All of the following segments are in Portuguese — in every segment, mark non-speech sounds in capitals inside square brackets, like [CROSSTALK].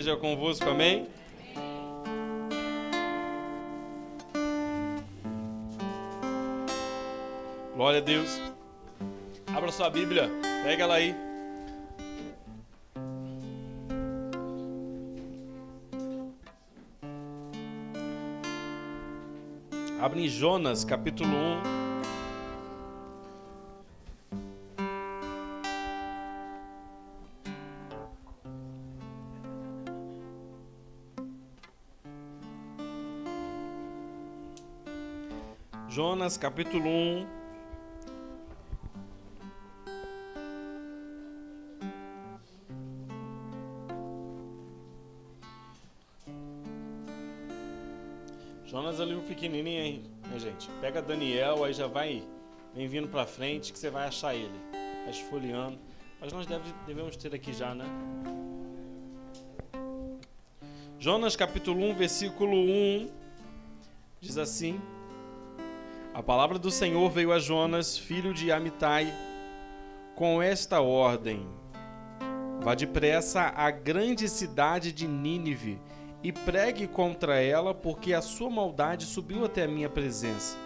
Seja convosco, amém? Glória a Deus. Abra sua Bíblia, pega ela aí. Abre em Jonas, capítulo 1. Jonas capítulo 1. Jonas é um livro pequenininho, hein, gente? Pega Daniel, aí já vai, vem vindo pra frente que você vai achar ele. Vai esfoliando. Mas nós deve, devemos ter aqui já, né? Jonas capítulo 1, versículo 1 diz assim: a palavra do Senhor veio a Jonas, filho de Amitai, com esta ordem: Vá depressa à grande cidade de Nínive e pregue contra ela, porque a sua maldade subiu até a minha presença.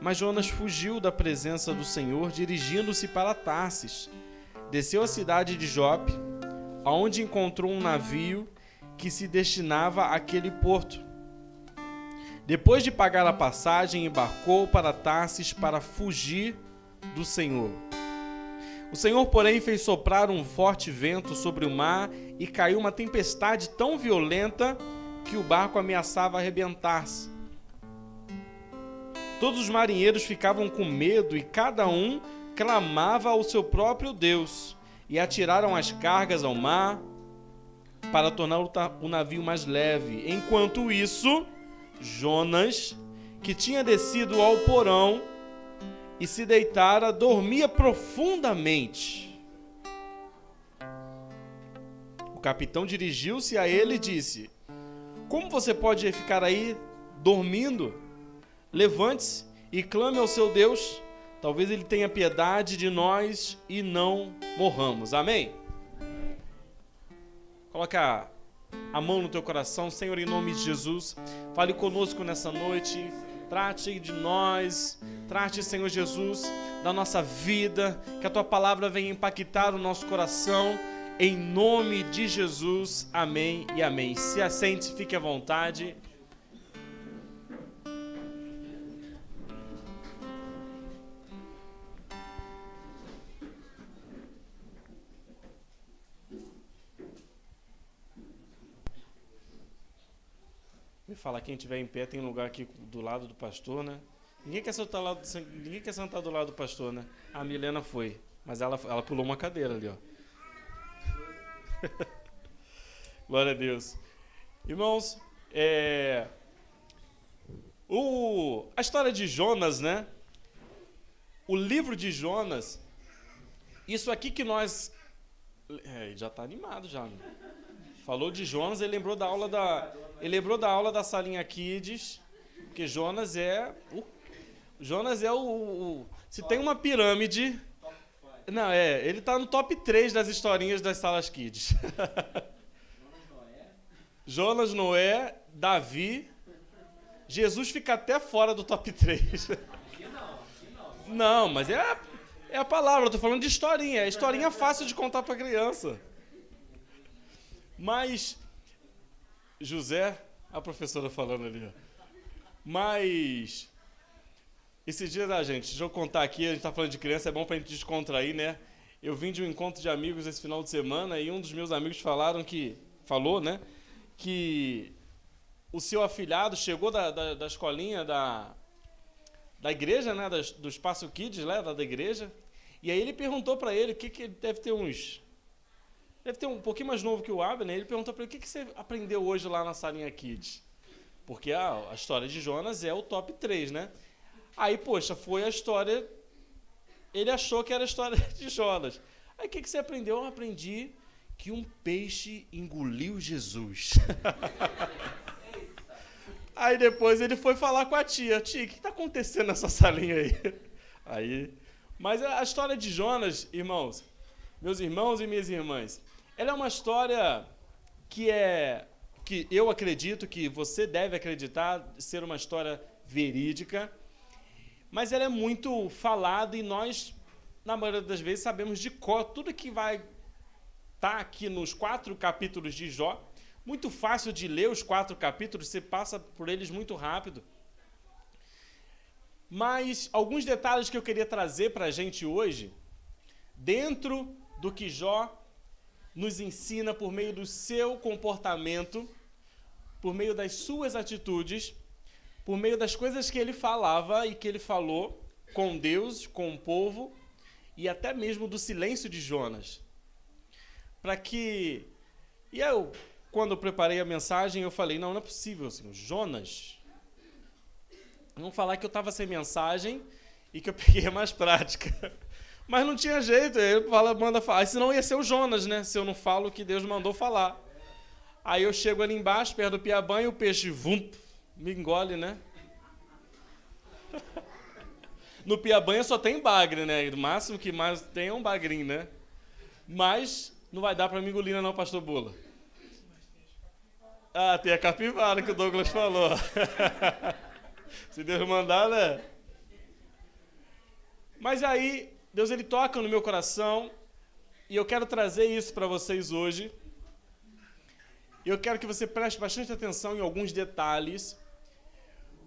Mas Jonas fugiu da presença do Senhor, dirigindo-se para Tarsis. Desceu à cidade de Jope, aonde encontrou um navio que se destinava àquele porto depois de pagar a passagem, embarcou para Tarsis para fugir do Senhor. O Senhor, porém, fez soprar um forte vento sobre o mar e caiu uma tempestade tão violenta que o barco ameaçava arrebentar-se. Todos os marinheiros ficavam com medo e cada um clamava ao seu próprio Deus e atiraram as cargas ao mar para tornar o navio mais leve. Enquanto isso, Jonas, que tinha descido ao porão e se deitara, dormia profundamente. O capitão dirigiu-se a ele e disse: Como você pode ficar aí dormindo? Levante-se e clame ao seu Deus. Talvez ele tenha piedade de nós e não morramos. Amém? Coloca a mão no teu coração, Senhor, em nome de Jesus. Fale conosco nessa noite. Trate de nós, trate, Senhor Jesus, da nossa vida, que a tua palavra venha impactar o nosso coração. Em nome de Jesus, amém e amém. Se assente, fique à vontade. Falar quem estiver em pé tem lugar aqui do lado do pastor, né? Ninguém quer sentar, lado, ninguém quer sentar do lado do pastor, né? A Milena foi, mas ela, ela pulou uma cadeira ali, ó. [LAUGHS] Glória a Deus. Irmãos, é, o, a história de Jonas, né? O livro de Jonas, isso aqui que nós. É, já está animado já. Né? Falou de Jonas, ele lembrou da aula da, ele lembrou da aula da salinha Kids, porque Jonas é o Jonas é o, o se tem uma pirâmide, não, é, ele tá no top 3 das historinhas das salas Kids. [LAUGHS] Jonas, Noé, Davi, Jesus fica até fora do top 3. [LAUGHS] Não, mas é é a palavra, eu tô falando de historinha. É historinha fácil de contar para criança. Mas José, a professora falando ali. Mas esses dias, ah, gente, deixa eu contar aqui, a gente está falando de criança, é bom para a gente descontrair, né? Eu vim de um encontro de amigos esse final de semana e um dos meus amigos falaram que, falou, né, que o seu afilhado chegou da, da, da escolinha da, da igreja, né, das, do Espaço Kids, né, da, da igreja, e aí ele perguntou para ele, que, que deve ter uns deve ter um pouquinho mais novo que o Abner, ele perguntou para ele, o que, que você aprendeu hoje lá na salinha Kids? Porque a, a história de Jonas é o top 3, né? Aí, poxa, foi a história... Ele achou que era a história [LAUGHS] de Jonas. Aí, o que, que você aprendeu? Eu aprendi que um peixe engoliu Jesus. [LAUGHS] aí depois ele foi falar com a tia. Tia, o que está acontecendo nessa salinha aí? [LAUGHS] Aí... Mas a história de Jonas, irmãos, meus irmãos e minhas irmãs, ela é uma história que é que eu acredito que você deve acreditar ser uma história verídica, mas ela é muito falada e nós, na maioria das vezes, sabemos de cor tudo que vai estar tá aqui nos quatro capítulos de Jó. Muito fácil de ler os quatro capítulos, você passa por eles muito rápido. Mas alguns detalhes que eu queria trazer para a gente hoje, dentro do que Jó nos ensina por meio do seu comportamento, por meio das suas atitudes, por meio das coisas que ele falava e que ele falou com Deus, com o povo e até mesmo do silêncio de Jonas. Para que. E eu, quando eu preparei a mensagem, eu falei: não, não é possível, assim, Jonas. Vamos falar que eu estava sem mensagem e que eu [LAUGHS] peguei a mais prática. Mas não tinha jeito, ele fala, manda falar. Senão ia ser o Jonas, né? Se eu não falo o que Deus mandou falar. Aí eu chego ali embaixo, perto do Piabã, e o peixe, vum, me engole, né? [LAUGHS] No Piabanha só tem bagre, né? O máximo que mais tem é um bagrinho, né? Mas não vai dar para me engolir, não, pastor Bula. Ah, tem a capivara que o Douglas falou. [LAUGHS] Se Deus mandar, né? Mas aí, Deus ele toca no meu coração e eu quero trazer isso para vocês hoje. Eu quero que você preste bastante atenção em alguns detalhes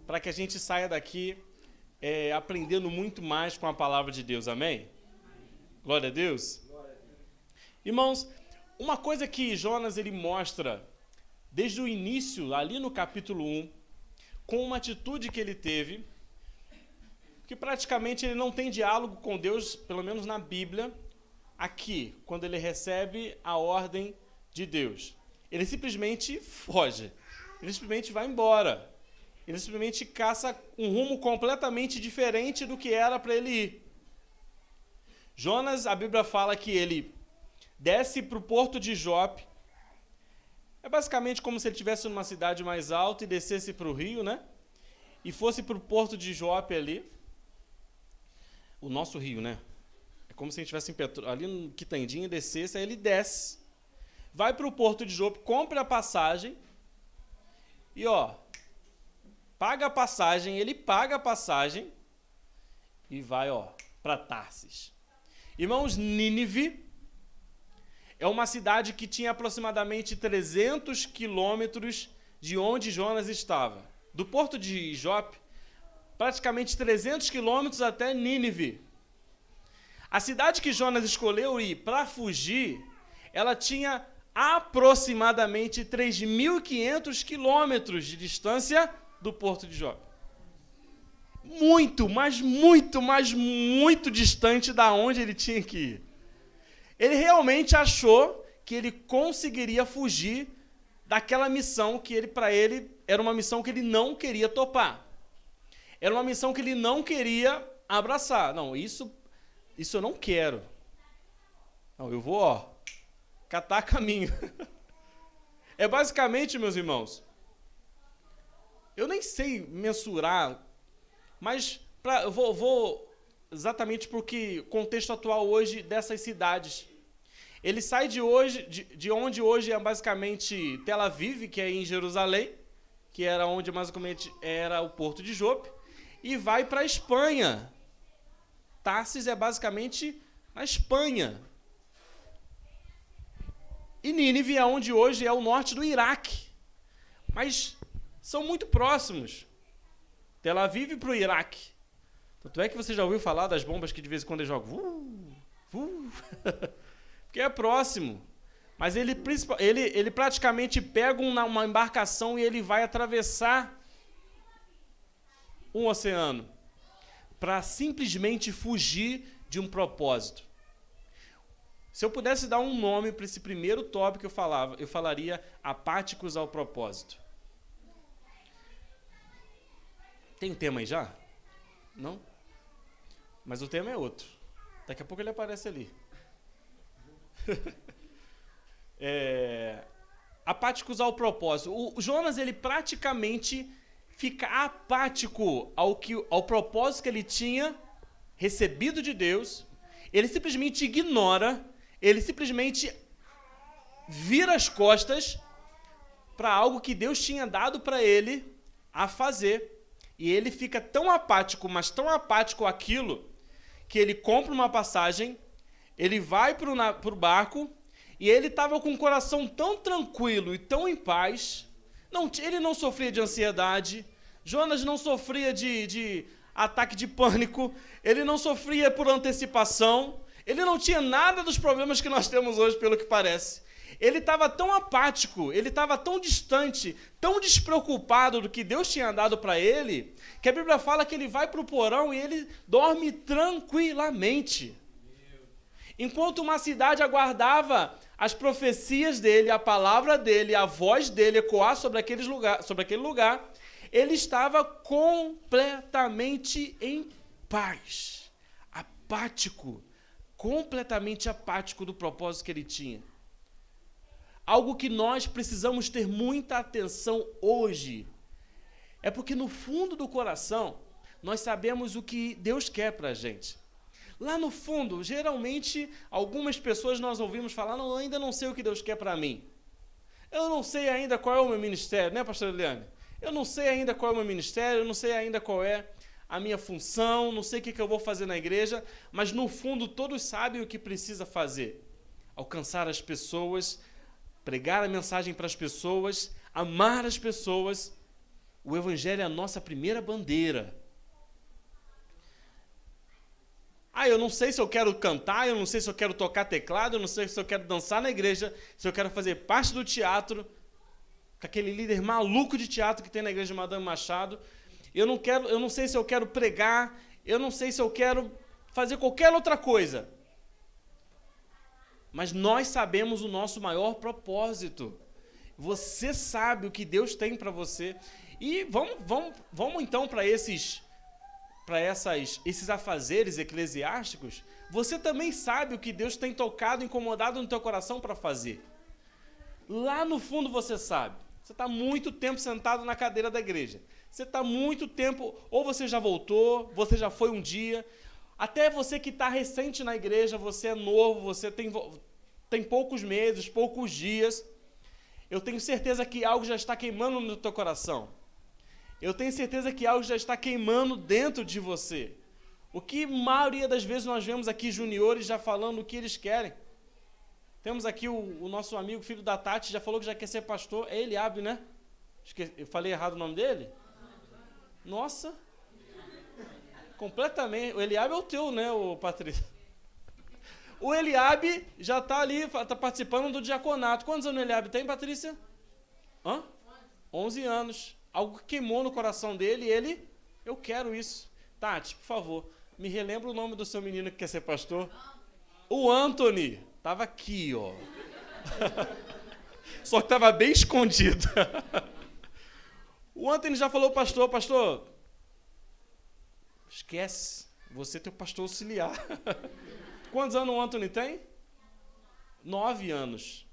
para que a gente saia daqui é, aprendendo muito mais com a palavra de Deus. Amém? Glória a Deus. Irmãos, uma coisa que Jonas ele mostra desde o início, ali no capítulo 1, com uma atitude que ele teve, que praticamente ele não tem diálogo com Deus, pelo menos na Bíblia, aqui, quando ele recebe a ordem de Deus. Ele simplesmente foge. Ele simplesmente vai embora. Ele simplesmente caça um rumo completamente diferente do que era para ele ir. Jonas, a Bíblia fala que ele desce para o porto de Jope. É basicamente como se ele estivesse numa cidade mais alta e descesse para o rio, né? E fosse para o porto de Jope ali o nosso rio, né? É como se a gente estivesse em Petro... ali no Quitandinha, descesse, aí ele desce, vai para o porto de Jope, compra a passagem e ó, paga a passagem, ele paga a passagem e vai ó para Tarsis. Irmãos, Nínive é uma cidade que tinha aproximadamente 300 quilômetros de onde Jonas estava. Do porto de Jope praticamente 300 quilômetros até Nínive. A cidade que Jonas escolheu ir para fugir, ela tinha aproximadamente 3.500 quilômetros de distância do porto de Jope. Muito, mas muito, mas muito distante da onde ele tinha que ir. Ele realmente achou que ele conseguiria fugir daquela missão que ele para ele era uma missão que ele não queria topar. Era uma missão que ele não queria abraçar. Não, isso, isso eu não quero. Não, eu vou, ó, catar [LAUGHS] caminho. é basicamente, meus irmãos, eu nem sei mensurar, mas pra, eu vou, vou exatamente porque contexto atual hoje dessas cidades. Ele sai de hoje, de, de onde hoje é basicamente Tel Aviv, que é em Jerusalém, que era onde basicamente era o porto de Jope, e vai para a Espanha. Tarsis é basicamente a Espanha. E Nínive é onde hoje é o norte do Iraque. Mas são muito próximos. Tel Aviv para o Iraque. Tanto é que você já ouviu falar das bombas que de vez em quando eles jogam. Uh, [LAUGHS] uh, porque é próximo. Mas ele, ele, ele praticamente pega uma embarcação e ele vai atravessar um oceano para simplesmente fugir de um propósito. Se eu pudesse dar um nome para esse primeiro tópico que eu falava, eu falaria apáticos ao propósito. Tem um tema aí já? Não? Mas o tema é outro. Daqui a pouco ele aparece ali. [LAUGHS] é, apáticos ao propósito. O Jonas, ele praticamente fica apático ao, que, ao propósito que ele tinha recebido de Deus, ele simplesmente ignora, ele simplesmente vira as costas para algo que Deus tinha dado para ele a fazer. E ele fica tão apático, mas tão apático aquilo, que ele compra uma passagem, ele vai para o barco e ele estava com o coração tão tranquilo e tão em paz. Não, ele não sofria de ansiedade. Jonas não sofria de, de ataque de pânico. Ele não sofria por antecipação. Ele não tinha nada dos problemas que nós temos hoje, pelo que parece. Ele estava tão apático, ele estava tão distante, tão despreocupado do que Deus tinha dado para ele, que a Bíblia fala que ele vai para o porão e ele dorme tranquilamente. Enquanto uma cidade aguardava as profecias dele, a palavra dele, a voz dele ecoar sobre, aqueles lugar, sobre aquele lugar, ele estava completamente em paz, apático, completamente apático do propósito que ele tinha. Algo que nós precisamos ter muita atenção hoje. É porque no fundo do coração nós sabemos o que Deus quer para a gente. Lá no fundo, geralmente, algumas pessoas nós ouvimos falar: não, ainda não sei o que Deus quer para mim. Eu não sei ainda qual é o meu ministério, né, pastor Eliane? Eu não sei ainda qual é o meu ministério, eu não sei ainda qual é a minha função, não sei o que, que eu vou fazer na igreja, mas no fundo todos sabem o que precisa fazer: alcançar as pessoas, pregar a mensagem para as pessoas, amar as pessoas. O Evangelho é a nossa primeira bandeira. Ah, eu não sei se eu quero cantar, eu não sei se eu quero tocar teclado, eu não sei se eu quero dançar na igreja, se eu quero fazer parte do teatro, com aquele líder maluco de teatro que tem na igreja de Madame Machado. Eu não quero, eu não sei se eu quero pregar, eu não sei se eu quero fazer qualquer outra coisa. Mas nós sabemos o nosso maior propósito. Você sabe o que Deus tem para você. E vamos, vamos, vamos então para esses para esses afazeres eclesiásticos. Você também sabe o que Deus tem tocado, incomodado no teu coração para fazer. Lá no fundo você sabe. Você está muito tempo sentado na cadeira da igreja. Você está muito tempo, ou você já voltou, você já foi um dia. Até você que está recente na igreja, você é novo, você tem, tem poucos meses, poucos dias. Eu tenho certeza que algo já está queimando no teu coração. Eu tenho certeza que algo já está queimando dentro de você. O que maioria das vezes nós vemos aqui juniores já falando o que eles querem. Temos aqui o, o nosso amigo, filho da Tati, já falou que já quer ser pastor. É Eliabe, né? Eu falei errado o nome dele? Nossa. Completamente. O Eliabe é o teu, né, o Patrícia? O Eliabe já está ali, está participando do diaconato. Quantos anos o Eliabe tem, Patrícia? Hã? 11 anos. Algo queimou no coração dele e ele, eu quero isso. Tati, por favor, me relembra o nome do seu menino que quer ser pastor. O Anthony. Tava aqui, ó. [LAUGHS] Só que estava bem escondido. [LAUGHS] O Anthony já falou, pastor, pastor, esquece, você é teu pastor auxiliar. [LAUGHS] Quantos anos o Anthony tem? Nove anos.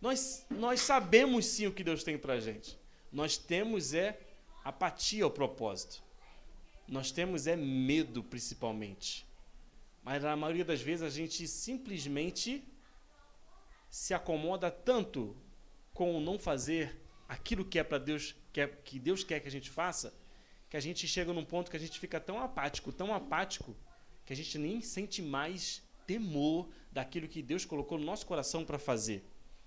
Nós, nós sabemos sim o que Deus tem para a gente. Nós temos é apatia ao propósito. Nós temos é medo, principalmente. Mas na maioria das vezes a gente simplesmente se acomoda tanto com o não fazer aquilo que é para Deus, que, é, que Deus quer que a gente faça, que a gente chega num ponto que a gente fica tão apático, tão apático, que a gente nem sente mais temor daquilo que Deus colocou no nosso coração para fazer.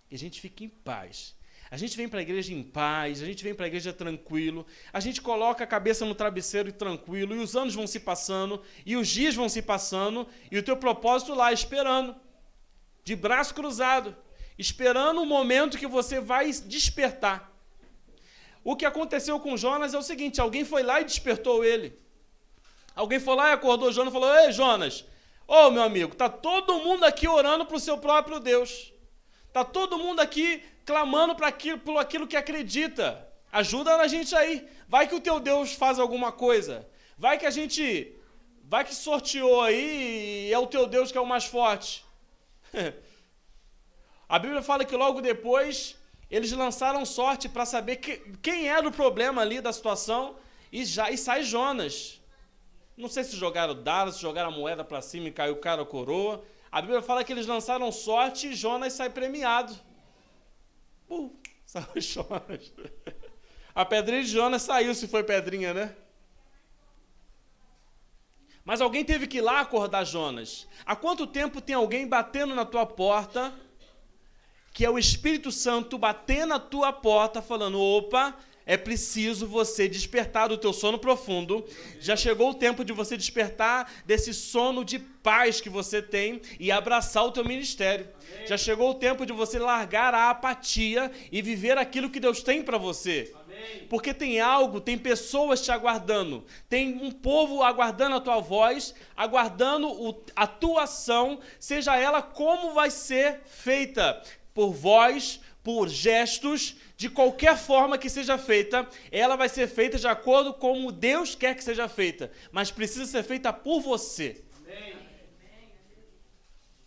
E a gente fica em paz. A gente vem para a igreja em paz, a gente vem para a igreja tranquilo, a gente coloca a cabeça no travesseiro e tranquilo, e os anos vão se passando, e os dias vão se passando, e o teu propósito lá esperando, de braço cruzado, esperando o momento que você vai despertar. O que aconteceu com Jonas é o seguinte: alguém foi lá e despertou ele. Alguém foi lá e acordou Jonas e falou: Ei, Jonas, ô meu amigo, tá todo mundo aqui orando para o seu próprio Deus. Tá todo mundo aqui clamando para aquilo, por aquilo que acredita. Ajuda a gente aí. Vai que o teu Deus faz alguma coisa. Vai que a gente. Vai que sorteou aí e é o teu Deus que é o mais forte. [LAUGHS] a Bíblia fala que logo depois eles lançaram sorte para saber que, quem era o problema ali da situação e já e sai Jonas. Não sei se jogaram dados, se jogaram a moeda para cima e caiu cara a coroa. A Bíblia fala que eles lançaram sorte e Jonas sai premiado. [LAUGHS] Saiu Jonas. A pedrinha de Jonas saiu, se foi pedrinha, né? Mas alguém teve que ir lá acordar Jonas. Há quanto tempo tem alguém batendo na tua porta, que é o Espírito Santo batendo na tua porta, falando: opa, é preciso você despertar do teu sono profundo. Já chegou o tempo de você despertar desse sono de paz que você tem e abraçar o teu ministério. Amém. Já chegou o tempo de você largar a apatia e viver aquilo que Deus tem para você. Porque tem algo, tem pessoas te aguardando, tem um povo aguardando a tua voz, aguardando o, a tua ação, seja ela como vai ser feita por voz, por gestos, de qualquer forma que seja feita, ela vai ser feita de acordo com como Deus quer que seja feita, mas precisa ser feita por você. Amém.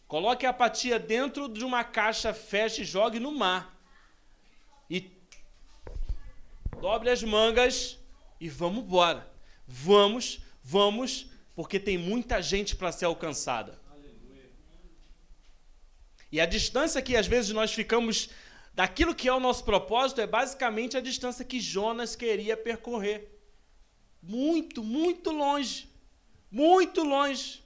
Coloque a apatia dentro de uma caixa, feche e jogue no mar. E dobre as mangas e vamos embora. Vamos, vamos, porque tem muita gente para ser alcançada. E a distância que às vezes nós ficamos daquilo que é o nosso propósito é basicamente a distância que Jonas queria percorrer. Muito, muito longe. Muito longe.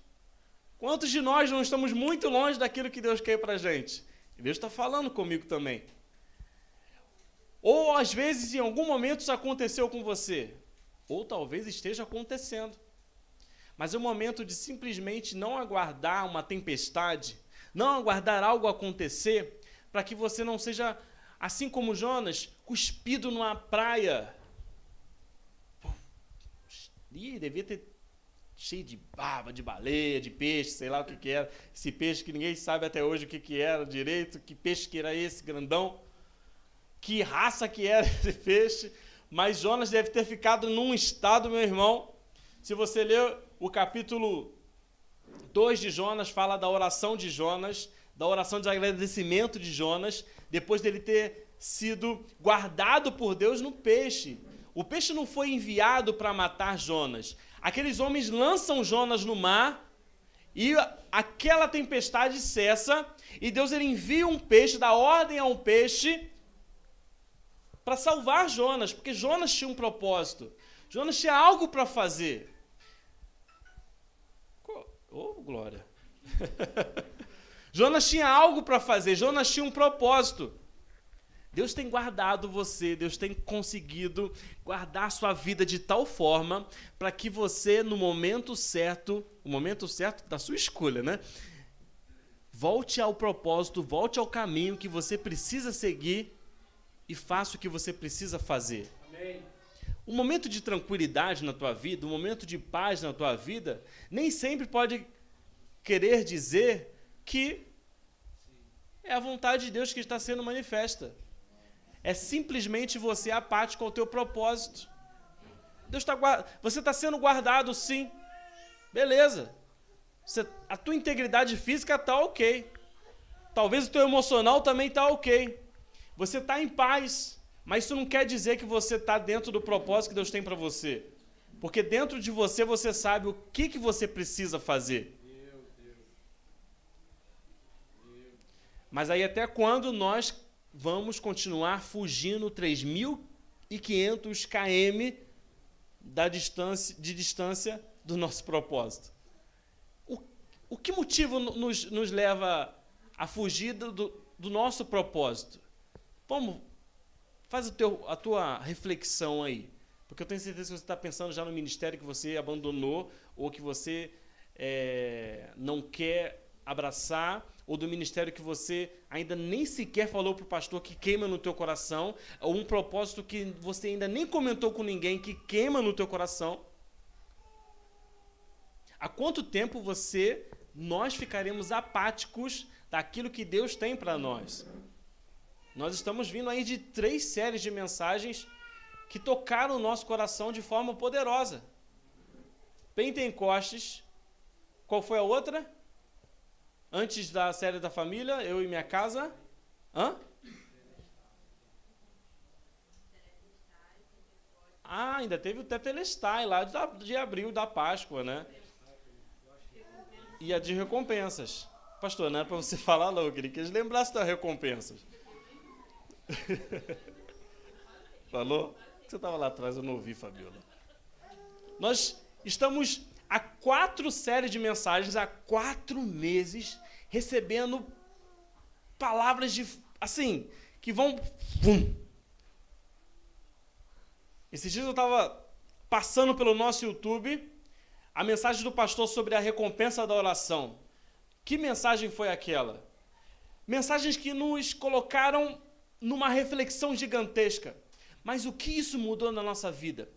Quantos de nós não estamos muito longe daquilo que Deus quer para a gente? Deus está falando comigo também. Ou às vezes em algum momento isso aconteceu com você. Ou talvez esteja acontecendo. Mas é o momento de simplesmente não aguardar uma tempestade, não aguardar algo acontecer para que você não seja, assim como Jonas, cuspido numa praia. Ih, devia ter cheio de baba, de baleia, de peixe, sei lá o que, que era. Esse peixe que ninguém sabe até hoje o que, que era direito, que peixe que era esse, grandão. Que raça que era [LAUGHS] esse peixe. Mas Jonas deve ter ficado num estado, meu irmão. Se você ler o capítulo 2 de Jonas, fala da oração de Jonas da oração de agradecimento de Jonas, depois dele ter sido guardado por Deus no peixe. O peixe não foi enviado para matar Jonas. Aqueles homens lançam Jonas no mar e aquela tempestade cessa e Deus ele envia um peixe, dá ordem a um peixe para salvar Jonas, porque Jonas tinha um propósito. Jonas tinha algo para fazer. Oh, glória. [LAUGHS] Jonas tinha algo para fazer, Jonas tinha um propósito. Deus tem guardado você, Deus tem conseguido guardar sua vida de tal forma para que você, no momento certo, o momento certo da sua escolha, né? Volte ao propósito, volte ao caminho que você precisa seguir e faça o que você precisa fazer. Amém. Um momento de tranquilidade na tua vida, um momento de paz na tua vida, nem sempre pode querer dizer que é a vontade de Deus que está sendo manifesta. É simplesmente você apático ao teu propósito. Deus tá, você está sendo guardado, sim. Beleza. Você, a tua integridade física está ok. Talvez o teu emocional também está ok. Você está em paz. Mas isso não quer dizer que você está dentro do propósito que Deus tem para você. Porque dentro de você você sabe o que, que você precisa fazer. Mas aí até quando nós vamos continuar fugindo 3.500 km da distância, de distância do nosso propósito? O, o que motivo nos, nos leva a fugir do, do nosso propósito? Vamos, faz o teu, a tua reflexão aí. Porque eu tenho certeza que você está pensando já no ministério que você abandonou ou que você é, não quer abraçar ou do ministério que você ainda nem sequer falou para o pastor que queima no teu coração, ou um propósito que você ainda nem comentou com ninguém que queima no teu coração. Há quanto tempo você, nós ficaremos apáticos daquilo que Deus tem para nós? Nós estamos vindo aí de três séries de mensagens que tocaram o nosso coração de forma poderosa. Pentecostes, qual foi a outra? Antes da série da família, eu e minha casa. Hã? Ah, ainda teve o Tetelestai lá de, abril da Páscoa, né? E a de recompensas. Pastor, não era para você [LAUGHS] falar, não, eu queria que eles lembrassem das recompensas. [LAUGHS] Falou? Você estava lá atrás, eu não ouvi, Fabiola. Nós estamos há quatro séries de mensagens, há quatro meses, recebendo palavras de assim, que vão. Vum. Esses dias eu estava passando pelo nosso YouTube a mensagem do pastor sobre a recompensa da oração. Que mensagem foi aquela? Mensagens que nos colocaram numa reflexão gigantesca. Mas o que isso mudou na nossa vida?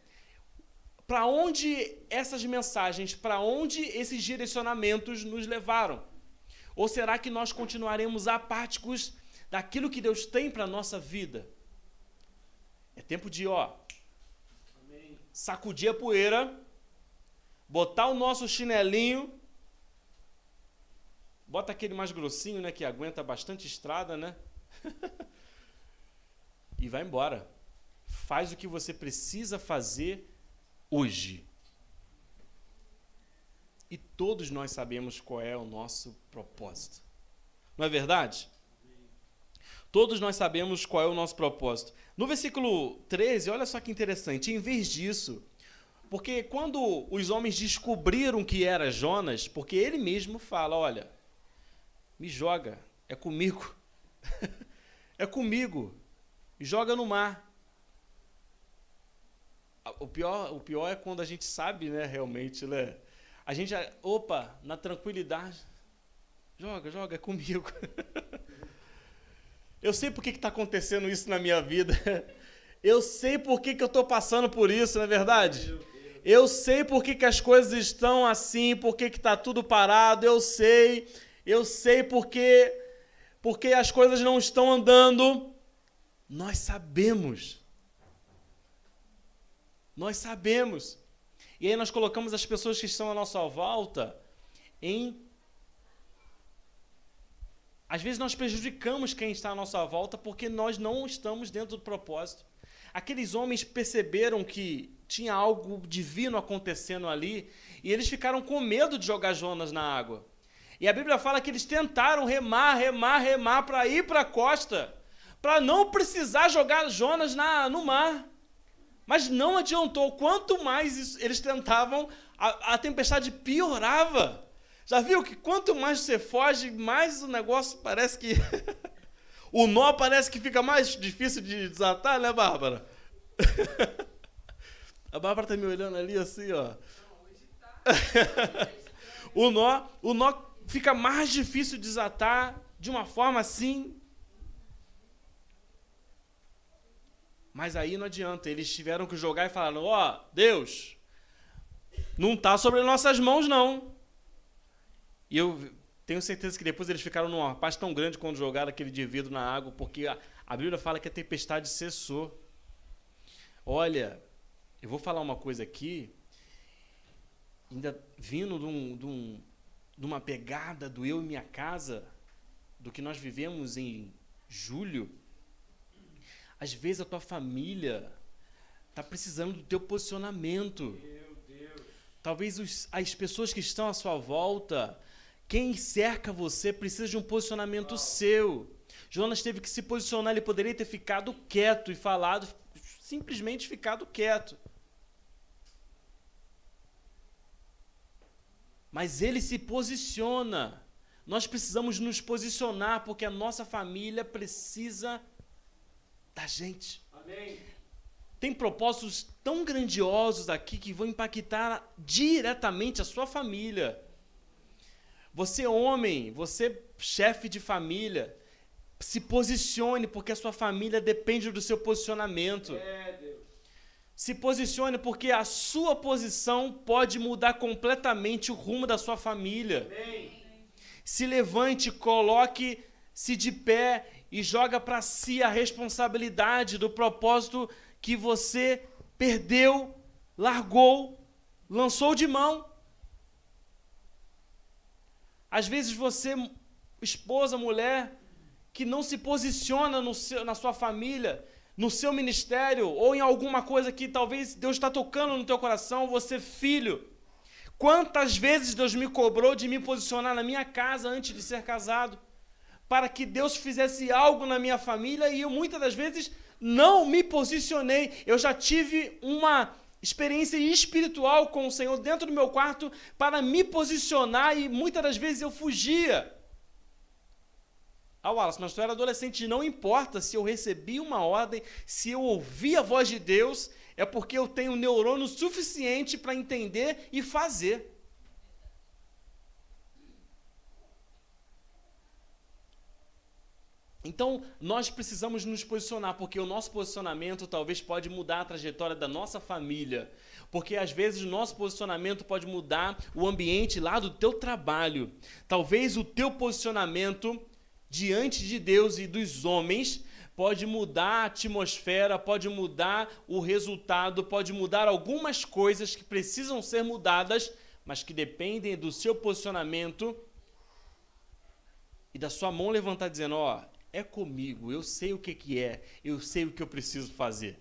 Para onde essas mensagens, para onde esses direcionamentos nos levaram? Ou será que nós continuaremos apáticos daquilo que Deus tem para a nossa vida? É tempo de, ó, sacudir a poeira, botar o nosso chinelinho, bota aquele mais grossinho, né, que aguenta bastante estrada, né? [LAUGHS] e vai embora. Faz o que você precisa fazer hoje. E todos nós sabemos qual é o nosso propósito. Não é verdade? Todos nós sabemos qual é o nosso propósito. No versículo 13, olha só que interessante. Em vez disso, porque quando os homens descobriram que era Jonas, porque ele mesmo fala: Olha, me joga, é comigo. [LAUGHS] é comigo. Me joga no mar. O pior, o pior é quando a gente sabe, né, realmente, né? A gente, opa, na tranquilidade, joga, joga, é comigo. [LAUGHS] Eu sei por que está acontecendo isso na minha vida. [LAUGHS] Eu sei por que, que eu estou passando por isso, não é verdade? Eu sei por que, que as coisas estão assim, por que está tudo parado, eu sei. Eu sei porque, porque as coisas não estão andando. Nós sabemos. Nós sabemos. E aí nós colocamos as pessoas que estão à nossa volta em às vezes nós prejudicamos quem está à nossa volta porque nós não estamos dentro do propósito. Aqueles homens perceberam que tinha algo divino acontecendo ali e eles ficaram com medo de jogar Jonas na água. E a Bíblia fala que eles tentaram remar, remar, remar para ir para a costa, para não precisar jogar Jonas na, no mar. Mas não adiantou. Quanto mais isso, eles tentavam, a, a tempestade piorava. Já viu que quanto mais você foge, mais o negócio parece que. [LAUGHS] o nó parece que fica mais difícil de desatar, né, Bárbara? [LAUGHS] A Bárbara tá me olhando ali assim, ó. [LAUGHS] o nó, o nó fica mais difícil de desatar de uma forma assim. Mas aí não adianta, eles tiveram que jogar e falaram: "Ó, oh, Deus, não tá sobre nossas mãos não. E eu tenho certeza que depois eles ficaram numa paz tão grande quando jogaram aquele indivíduo na água, porque a, a Bíblia fala que a tempestade cessou. Olha, eu vou falar uma coisa aqui, ainda vindo de, um, de, um, de uma pegada do eu e minha casa, do que nós vivemos em julho. Às vezes a tua família está precisando do teu posicionamento. Talvez os, as pessoas que estão à sua volta quem cerca você precisa de um posicionamento seu. Jonas teve que se posicionar, ele poderia ter ficado quieto e falado, simplesmente ficado quieto. Mas ele se posiciona. Nós precisamos nos posicionar porque a nossa família precisa da gente. Amém. Tem propósitos tão grandiosos aqui que vão impactar diretamente a sua família. Você, homem, você, chefe de família, se posicione, porque a sua família depende do seu posicionamento. É, Deus. Se posicione, porque a sua posição pode mudar completamente o rumo da sua família. Amém. Se levante, coloque-se de pé e joga para si a responsabilidade do propósito que você perdeu, largou, lançou de mão. Às vezes você, esposa, mulher, que não se posiciona seu, na sua família, no seu ministério, ou em alguma coisa que talvez Deus está tocando no teu coração, você, filho. Quantas vezes Deus me cobrou de me posicionar na minha casa antes de ser casado? Para que Deus fizesse algo na minha família e eu muitas das vezes não me posicionei. Eu já tive uma experiência espiritual com o Senhor dentro do meu quarto para me posicionar e muitas das vezes eu fugia. Ah, Wallace, mas tu era adolescente, não importa se eu recebi uma ordem, se eu ouvi a voz de Deus, é porque eu tenho neurônio suficiente para entender e fazer. Então, nós precisamos nos posicionar, porque o nosso posicionamento talvez pode mudar a trajetória da nossa família. Porque às vezes o nosso posicionamento pode mudar o ambiente lá do teu trabalho. Talvez o teu posicionamento diante de Deus e dos homens pode mudar a atmosfera, pode mudar o resultado, pode mudar algumas coisas que precisam ser mudadas, mas que dependem do seu posicionamento e da sua mão levantar dizendo, ó, oh, é comigo, eu sei o que, que é, eu sei o que eu preciso fazer.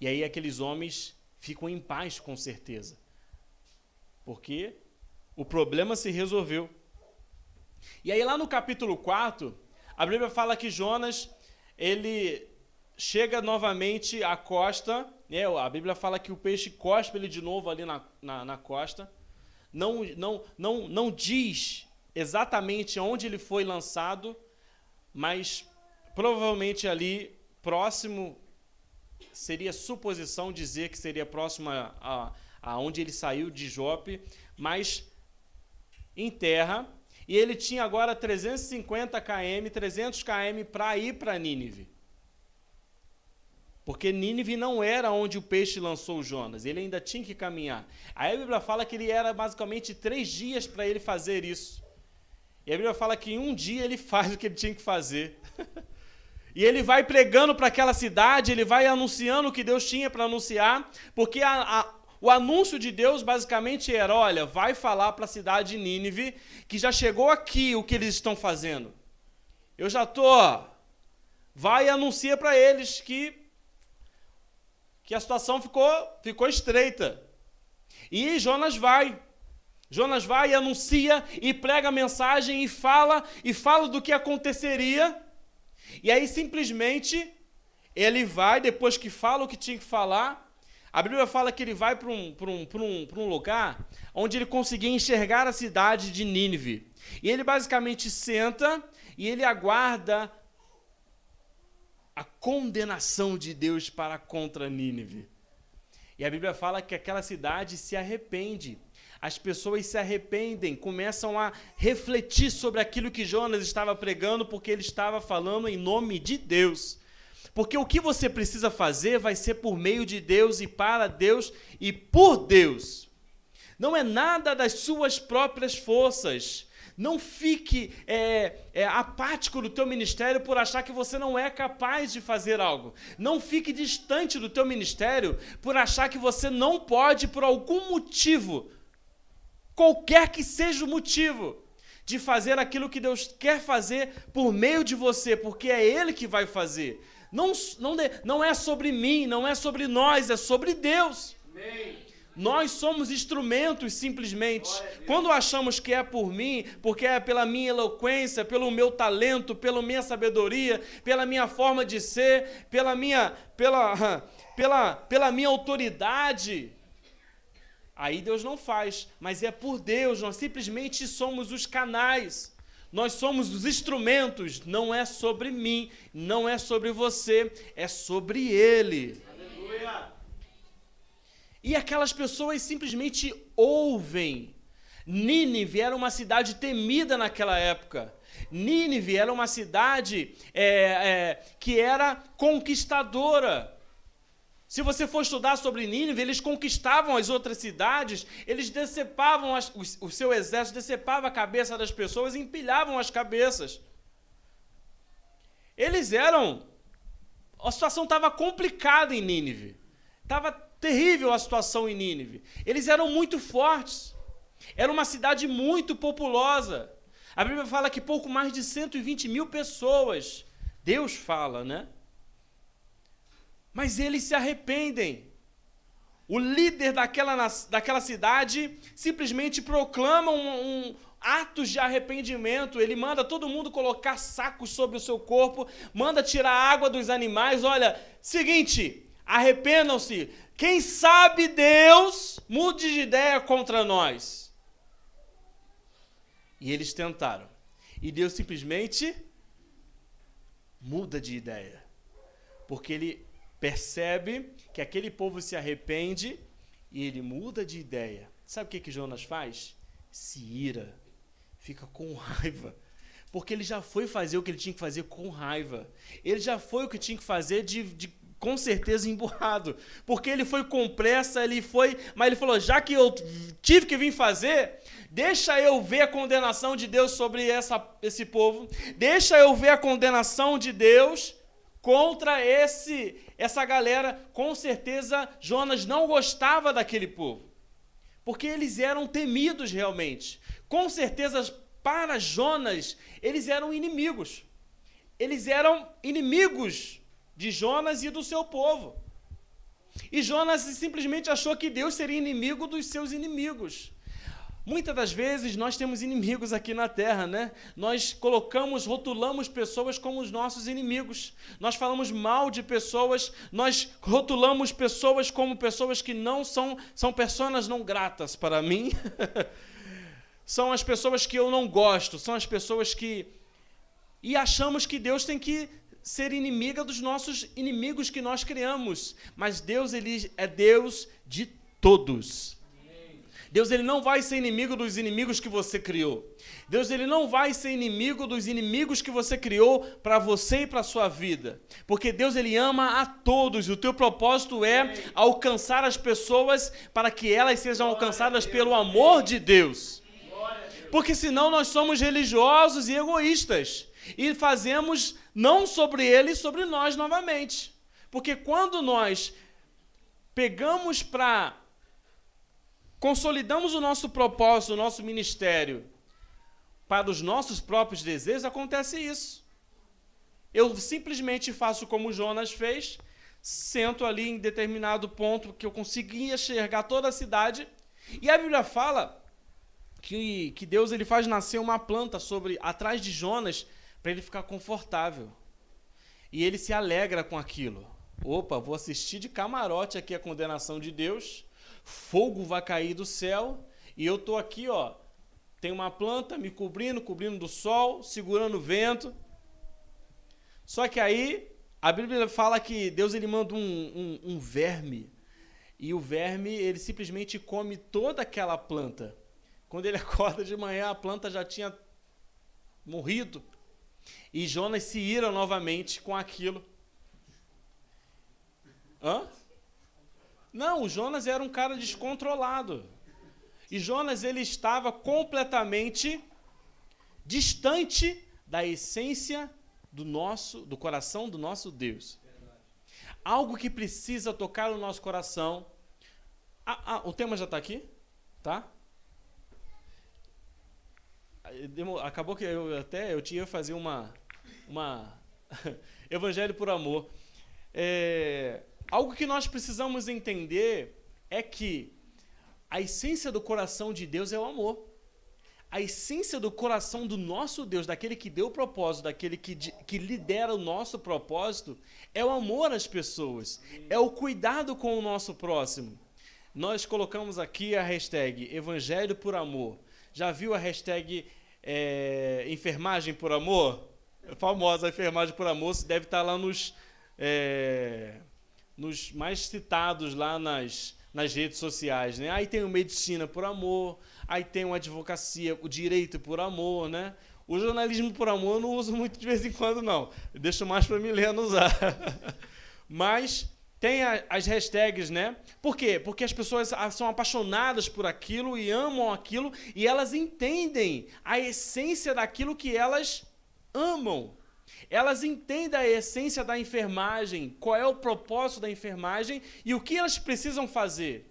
E aí aqueles homens ficam em paz com certeza. Porque o problema se resolveu. E aí lá no capítulo 4, a Bíblia fala que Jonas, ele chega novamente à costa, né? a Bíblia fala que o peixe cospe ele de novo ali na, na, na costa, não, não, não, não diz exatamente onde ele foi lançado, mas provavelmente ali próximo seria suposição dizer que seria próximo a, a, a onde ele saiu de Jope, mas em terra, e ele tinha agora 350 km, 300 km para ir para Nínive. Porque Nínive não era onde o peixe lançou Jonas, ele ainda tinha que caminhar. Aí a Bíblia fala que ele era basicamente três dias para ele fazer isso. E a Bíblia fala que em um dia ele faz o que ele tinha que fazer. [LAUGHS] e ele vai pregando para aquela cidade, ele vai anunciando o que Deus tinha para anunciar, porque a, a, o anúncio de Deus basicamente era: olha, vai falar para a cidade de Nínive que já chegou aqui o que eles estão fazendo. Eu já estou. Vai e anuncia para eles que, que a situação ficou, ficou estreita. E Jonas vai. Jonas vai e anuncia e prega a mensagem e fala e fala do que aconteceria. E aí simplesmente ele vai, depois que fala o que tinha que falar, a Bíblia fala que ele vai para um, um, um, um lugar onde ele conseguia enxergar a cidade de Nínive. E ele basicamente senta e ele aguarda a condenação de Deus para contra Nínive. E a Bíblia fala que aquela cidade se arrepende as pessoas se arrependem, começam a refletir sobre aquilo que Jonas estava pregando, porque ele estava falando em nome de Deus. Porque o que você precisa fazer vai ser por meio de Deus e para Deus e por Deus. Não é nada das suas próprias forças. Não fique é, é, apático do teu ministério por achar que você não é capaz de fazer algo. Não fique distante do teu ministério por achar que você não pode por algum motivo qualquer que seja o motivo de fazer aquilo que Deus quer fazer por meio de você, porque é Ele que vai fazer. Não, não, não é sobre mim, não é sobre nós, é sobre Deus. Amém. Nós somos instrumentos simplesmente. Quando achamos que é por mim, porque é pela minha eloquência, pelo meu talento, pela minha sabedoria, pela minha forma de ser, pela minha, pela, [LAUGHS] pela, pela minha autoridade, Aí Deus não faz, mas é por Deus, nós simplesmente somos os canais. Nós somos os instrumentos, não é sobre mim, não é sobre você, é sobre Ele. Aleluia. E aquelas pessoas simplesmente ouvem. Nínive era uma cidade temida naquela época. Nínive era uma cidade é, é, que era conquistadora. Se você for estudar sobre Nínive, eles conquistavam as outras cidades, eles decepavam as, o, o, seu exército, decepava a cabeça das pessoas e empilhavam as cabeças. Eles eram. A situação estava complicada em Nínive. Estava terrível a situação em Nínive. Eles eram muito fortes. Era uma cidade muito populosa. A Bíblia fala que pouco mais de 120 mil pessoas. Deus fala, né? Mas eles se arrependem. o líder daquela, daquela cidade simplesmente proclama um, um, atos de arrependimento. Ele manda todo mundo colocar sacos sobre o seu corpo, manda tirar água dos animais. Olha, seguinte, arrependam-se. Quem sabe Deus mude de ideia contra nós. E eles tentaram. E Deus simplesmente muda de ideia. Porque ele percebe que aquele povo se arrepende e ele muda de ideia. Sabe o que, que Jonas faz? Se ira, fica com raiva. Porque ele já foi fazer o que ele tinha que fazer com raiva. Ele já foi o que tinha que fazer de, de com certeza emburrado. Porque ele foi com pressa, ele foi. Mas ele falou: já que eu tive que vir fazer, deixa eu ver a condenação de Deus sobre essa, esse povo. Deixa eu ver a condenação de Deus contra esse essa galera. Com certeza Jonas não gostava daquele povo, porque eles eram temidos realmente. Com certeza para Jonas eles eram inimigos. Eles eram inimigos de Jonas e do seu povo. E Jonas simplesmente achou que Deus seria inimigo dos seus inimigos. Muitas das vezes nós temos inimigos aqui na terra, né? Nós colocamos, rotulamos pessoas como os nossos inimigos. Nós falamos mal de pessoas, nós rotulamos pessoas como pessoas que não são, são pessoas não gratas para mim. [LAUGHS] são as pessoas que eu não gosto, são as pessoas que. E achamos que Deus tem que ser inimiga dos nossos inimigos que nós criamos. Mas Deus, ele é Deus de todos. Deus ele não vai ser inimigo dos inimigos que você criou. Deus ele não vai ser inimigo dos inimigos que você criou para você e para sua vida. Porque Deus ele ama a todos o teu propósito é alcançar as pessoas para que elas sejam alcançadas pelo amor de Deus. Porque senão nós somos religiosos e egoístas e fazemos não sobre eles, sobre nós novamente. Porque quando nós pegamos para consolidamos o nosso propósito, o nosso ministério para os nossos próprios desejos, acontece isso. Eu simplesmente faço como Jonas fez, sento ali em determinado ponto que eu conseguia enxergar toda a cidade, e a Bíblia fala que, que Deus ele faz nascer uma planta sobre atrás de Jonas para ele ficar confortável. E ele se alegra com aquilo. Opa, vou assistir de camarote aqui a condenação de Deus fogo vai cair do céu e eu tô aqui, ó, tem uma planta me cobrindo, cobrindo do sol, segurando o vento. Só que aí a Bíblia fala que Deus ele manda um, um, um verme e o verme ele simplesmente come toda aquela planta. Quando ele [LAUGHS] acorda de manhã, a planta já tinha morrido. E Jonas se ira novamente com aquilo. Hã? Não, o Jonas era um cara descontrolado. E Jonas ele estava completamente distante da essência do nosso, do coração do nosso Deus. Algo que precisa tocar o nosso coração. Ah, ah, o tema já está aqui, tá? Acabou que eu até eu tinha fazer uma uma [LAUGHS] evangelho por amor. É, Algo que nós precisamos entender é que a essência do coração de Deus é o amor. A essência do coração do nosso Deus, daquele que deu o propósito, daquele que, que lidera o nosso propósito, é o amor às pessoas, é o cuidado com o nosso próximo. Nós colocamos aqui a hashtag Evangelho por Amor. Já viu a hashtag é, Enfermagem por Amor? A famosa Enfermagem por Amor, deve estar lá nos. É, nos mais citados lá nas, nas redes sociais, né? Aí tem o medicina por amor, aí tem o advocacia, o direito por amor, né? O jornalismo por amor eu não uso muito de vez em quando, não. Eu deixo mais para Milena usar. [LAUGHS] Mas tem a, as hashtags, né? Por quê? Porque as pessoas são apaixonadas por aquilo e amam aquilo e elas entendem a essência daquilo que elas amam. Elas entendem a essência da enfermagem, qual é o propósito da enfermagem e o que elas precisam fazer.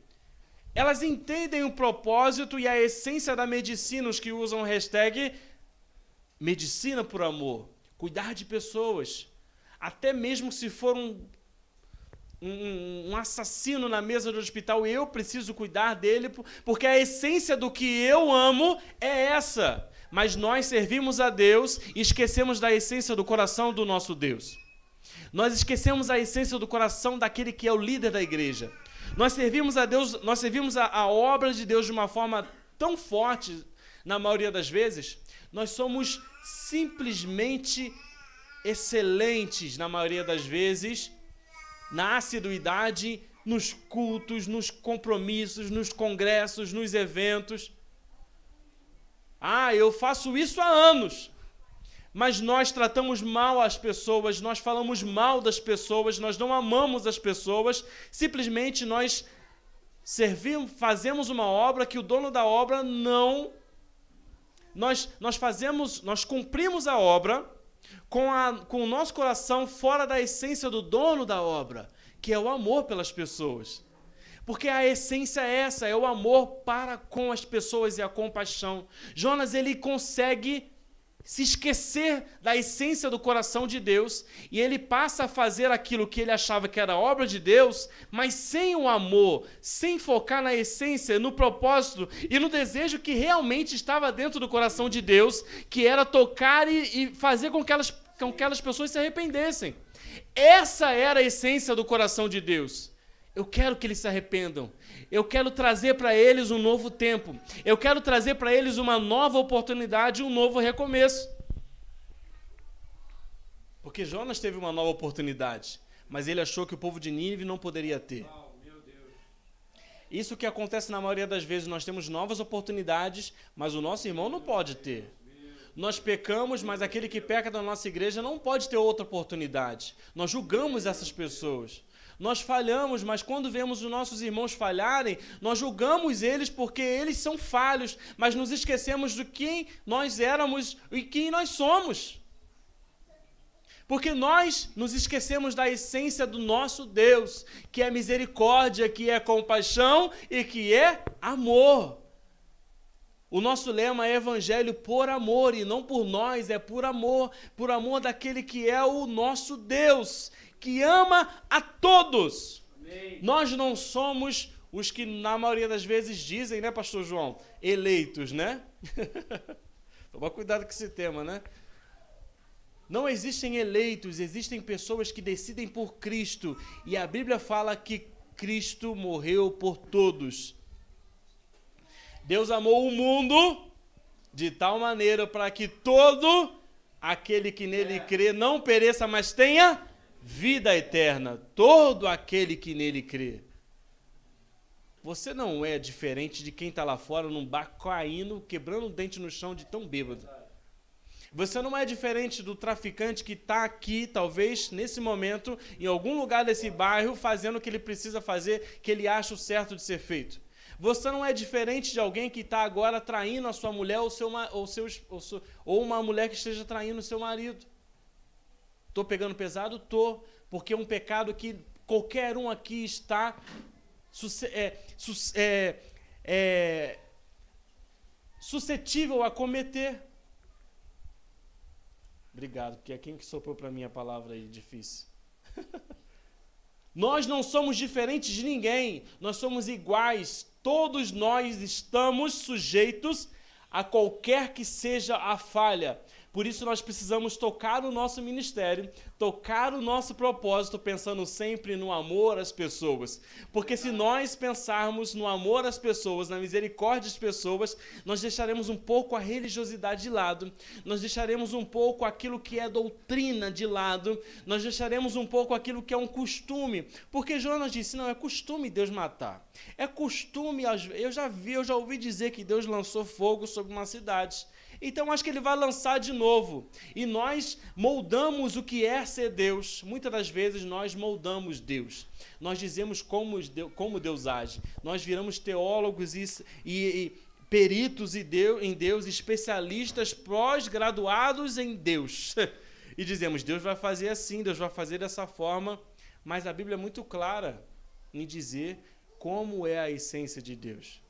Elas entendem o propósito e a essência da medicina, os que usam o hashtag medicina por amor, cuidar de pessoas, até mesmo se for um, um, um, assassino na mesa do hospital, eu preciso cuidar dele, porque a essência do que eu amo é essa. Mas nós servimos a Deus e esquecemos da essência do coração do nosso Deus. Nós esquecemos a essência do coração daquele que é o líder da igreja. Nós servimos a Deus, nós servimos a, a obra de Deus de uma forma tão forte, na maioria das vezes, nós somos simplesmente excelentes, na maioria das vezes, na assiduidade, nos cultos, nos compromissos, nos congressos, nos eventos. Ah, eu faço isso há anos mas nós tratamos mal as pessoas, nós falamos mal das pessoas, nós não amamos as pessoas, simplesmente nós servimos, fazemos uma obra que o dono da obra não nós nós fazemos, nós cumprimos a obra com, a, com o nosso coração fora da essência do dono da obra, que é o amor pelas pessoas. Porque a essência é essa, é o amor para com as pessoas e a compaixão. Jonas ele consegue se esquecer da essência do coração de Deus e ele passa a fazer aquilo que ele achava que era obra de Deus, mas sem o amor, sem focar na essência, no propósito e no desejo que realmente estava dentro do coração de Deus, que era tocar e, e fazer com que, elas, com que aquelas pessoas se arrependessem. Essa era a essência do coração de Deus. Eu quero que eles se arrependam. Eu quero trazer para eles um novo tempo. Eu quero trazer para eles uma nova oportunidade, um novo recomeço. Porque Jonas teve uma nova oportunidade, mas ele achou que o povo de Nínive não poderia ter. Isso que acontece na maioria das vezes, nós temos novas oportunidades, mas o nosso irmão não pode ter. Nós pecamos, mas aquele que peca da nossa igreja não pode ter outra oportunidade. Nós julgamos essas pessoas. Nós falhamos, mas quando vemos os nossos irmãos falharem, nós julgamos eles porque eles são falhos, mas nos esquecemos de quem nós éramos e quem nós somos. Porque nós nos esquecemos da essência do nosso Deus, que é misericórdia, que é compaixão e que é amor. O nosso lema é Evangelho por amor e não por nós, é por amor, por amor daquele que é o nosso Deus que ama a todos. Amém. Nós não somos os que na maioria das vezes dizem, né, pastor João, eleitos, né? [LAUGHS] Toma cuidado com esse tema, né? Não existem eleitos, existem pessoas que decidem por Cristo, e a Bíblia fala que Cristo morreu por todos. Deus amou o mundo de tal maneira para que todo aquele que nele crê não pereça, mas tenha vida eterna, todo aquele que nele crê. Você não é diferente de quem está lá fora num bar caindo, quebrando o dente no chão de tão bêbado. Você não é diferente do traficante que está aqui, talvez nesse momento, em algum lugar desse bairro, fazendo o que ele precisa fazer, que ele acha o certo de ser feito. Você não é diferente de alguém que está agora traindo a sua mulher ou, seu, ou, ou, ou uma mulher que esteja traindo o seu marido. Estou pegando pesado? Estou, porque é um pecado que qualquer um aqui está é, é, é, suscetível a cometer. Obrigado, porque é quem que soprou para mim a palavra aí difícil. [LAUGHS] nós não somos diferentes de ninguém, nós somos iguais. Todos nós estamos sujeitos a qualquer que seja a falha. Por isso nós precisamos tocar o nosso ministério, tocar o nosso propósito, pensando sempre no amor às pessoas. Porque se nós pensarmos no amor às pessoas, na misericórdia às pessoas, nós deixaremos um pouco a religiosidade de lado, nós deixaremos um pouco aquilo que é doutrina de lado, nós deixaremos um pouco aquilo que é um costume. Porque Jonas disse: não, é costume Deus matar. É costume, eu já vi, eu já ouvi dizer que Deus lançou fogo sobre uma cidade. Então acho que ele vai lançar de novo. E nós moldamos o que é ser Deus. Muitas das vezes nós moldamos Deus. Nós dizemos como Deus, como Deus age. Nós viramos teólogos e, e, e peritos em Deus, em Deus, especialistas pós-graduados em Deus. [LAUGHS] e dizemos, Deus vai fazer assim, Deus vai fazer dessa forma. Mas a Bíblia é muito clara em dizer como é a essência de Deus.